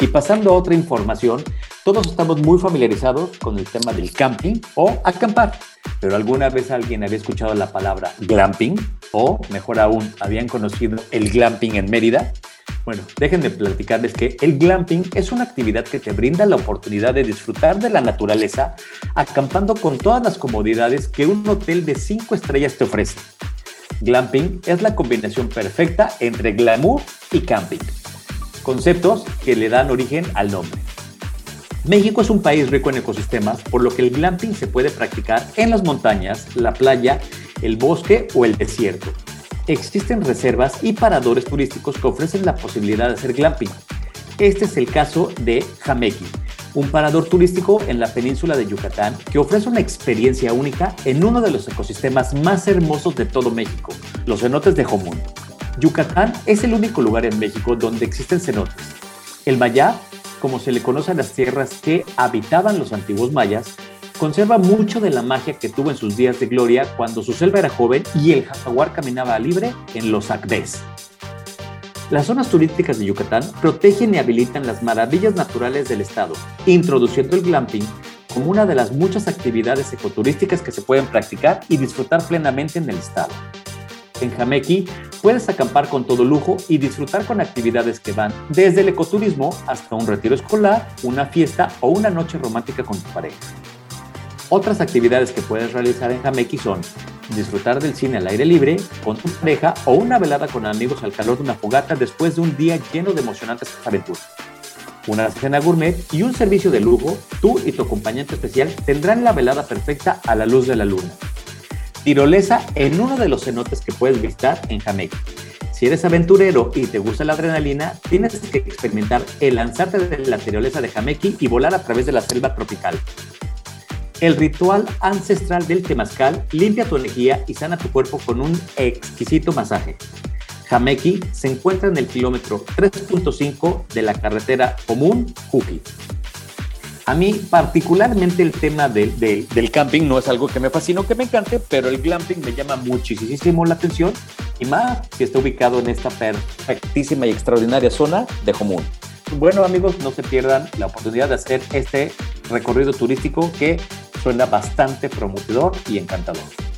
Y pasando a otra información, todos estamos muy familiarizados con el tema del camping o acampar, pero ¿alguna vez alguien había escuchado la palabra glamping? O, mejor aún, habían conocido el glamping en Mérida? Bueno, déjenme platicarles que el glamping es una actividad que te brinda la oportunidad de disfrutar de la naturaleza acampando con todas las comodidades que un hotel de 5 estrellas te ofrece. Glamping es la combinación perfecta entre glamour y camping conceptos que le dan origen al nombre. México es un país rico en ecosistemas, por lo que el glamping se puede practicar en las montañas, la playa, el bosque o el desierto. Existen reservas y paradores turísticos que ofrecen la posibilidad de hacer glamping. Este es el caso de Jameki, un parador turístico en la península de Yucatán que ofrece una experiencia única en uno de los ecosistemas más hermosos de todo México, los cenotes de Jomún. Yucatán es el único lugar en México donde existen cenotes. El Mayá, como se le conoce a las tierras que habitaban los antiguos mayas, conserva mucho de la magia que tuvo en sus días de gloria cuando su selva era joven y el jaguar caminaba libre en los Acdés. Las zonas turísticas de Yucatán protegen y habilitan las maravillas naturales del estado, introduciendo el glamping como una de las muchas actividades ecoturísticas que se pueden practicar y disfrutar plenamente en el estado. En Jamequi puedes acampar con todo lujo y disfrutar con actividades que van desde el ecoturismo hasta un retiro escolar, una fiesta o una noche romántica con tu pareja. Otras actividades que puedes realizar en Jamequi son disfrutar del cine al aire libre con tu pareja o una velada con amigos al calor de una fogata después de un día lleno de emocionantes aventuras. Una cena gourmet y un servicio de lujo, tú y tu acompañante especial tendrán la velada perfecta a la luz de la luna tirolesa en uno de los cenotes que puedes visitar en Jamaica. Si eres aventurero y te gusta la adrenalina, tienes que experimentar el lanzarte de la tirolesa de Jamequi y volar a través de la selva tropical. El ritual ancestral del temazcal limpia tu energía y sana tu cuerpo con un exquisito masaje. Jamequi se encuentra en el kilómetro 3.5 de la carretera común Juki. A mí particularmente el tema del, del, camping no es algo que me fascine o que me encante, pero el glamping me llama muchísimo la atención y más si está ubicado en esta perfectísima y extraordinaria zona de Jomún. Bueno amigos, no se pierdan la oportunidad de hacer este recorrido turístico que suena bastante prometedor y encantador.